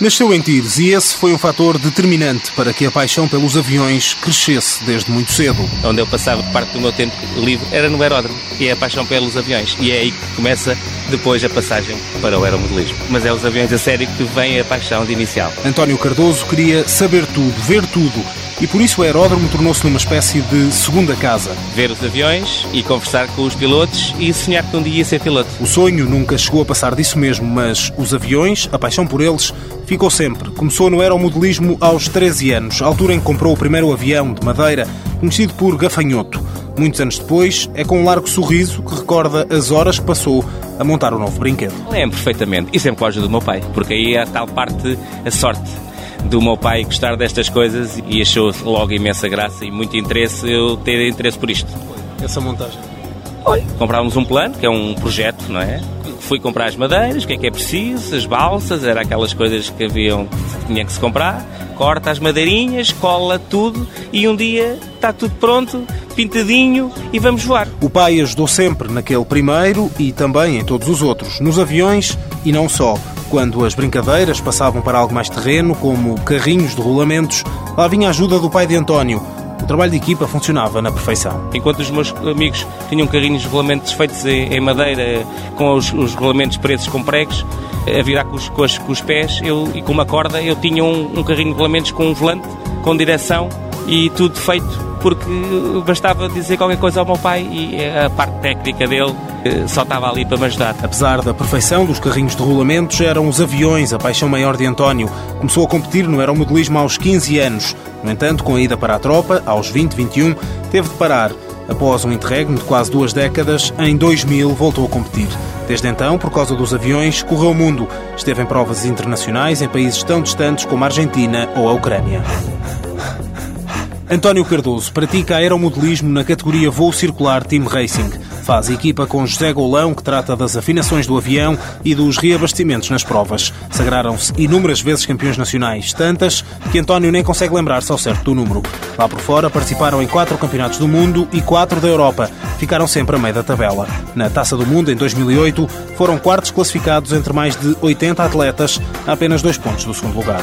Nasceu em Tires e esse foi um fator determinante para que a paixão pelos aviões crescesse desde muito cedo. Onde eu passava parte do meu tempo livre era no aeródromo, e é a paixão pelos aviões. E é aí que começa depois a passagem para o aeromodelismo. Mas é os aviões a sério que vem a paixão de inicial. António Cardoso queria saber tudo, ver tudo e por isso o aeródromo tornou-se numa espécie de segunda casa. Ver os aviões e conversar com os pilotos e sonhar que um dia ia ser piloto. O sonho nunca chegou a passar disso mesmo, mas os aviões, a paixão por eles, ficou sempre. Começou no aeromodelismo aos 13 anos, altura em que comprou o primeiro avião de madeira, conhecido por Gafanhoto. Muitos anos depois, é com um largo sorriso que recorda as horas que passou a montar o um novo brinquedo. Lembro perfeitamente, e sempre com a ajuda do meu pai, porque aí é a tal parte, a sorte do meu pai gostar destas coisas e achou logo imensa graça e muito interesse eu ter interesse por isto. Essa montagem? Olha, comprávamos um plano, que é um projeto, não é? Fui comprar as madeiras, o que é que é preciso, as balsas, era aquelas coisas que haviam, que tinha que se comprar, corta as madeirinhas, cola tudo e um dia está tudo pronto, pintadinho e vamos voar. O pai ajudou sempre naquele primeiro e também em todos os outros, nos aviões e não só. Quando as brincadeiras passavam para algo mais terreno, como carrinhos de rolamentos, lá vinha a ajuda do pai de António. O trabalho de equipa funcionava na perfeição. Enquanto os meus amigos tinham carrinhos de rolamentos feitos em madeira, com os, os rolamentos presos com pregos, a virar com os, com, os, com os pés eu, e com uma corda, eu tinha um, um carrinho de rolamentos com um volante, com direção e tudo feito porque bastava dizer qualquer coisa ao meu pai e a parte técnica dele eh, só estava ali para me ajudar. Apesar da perfeição dos carrinhos de rolamentos, eram os aviões a paixão maior de António. Começou a competir no aeromodelismo aos 15 anos. No entanto, com a ida para a tropa, aos 20, 21, teve de parar. Após um interregno de quase duas décadas, em 2000 voltou a competir. Desde então, por causa dos aviões, correu o mundo. Esteve em provas internacionais em países tão distantes como a Argentina ou a Ucrânia. António Cardoso pratica aeromodelismo na categoria voo circular Team Racing. Faz equipa com José Golão, que trata das afinações do avião e dos reabastecimentos nas provas. Sagraram-se inúmeras vezes campeões nacionais, tantas que António nem consegue lembrar-se ao certo do número. Lá por fora participaram em quatro campeonatos do mundo e quatro da Europa. Ficaram sempre a meio da tabela. Na Taça do Mundo, em 2008, foram quartos classificados entre mais de 80 atletas, a apenas dois pontos do segundo lugar.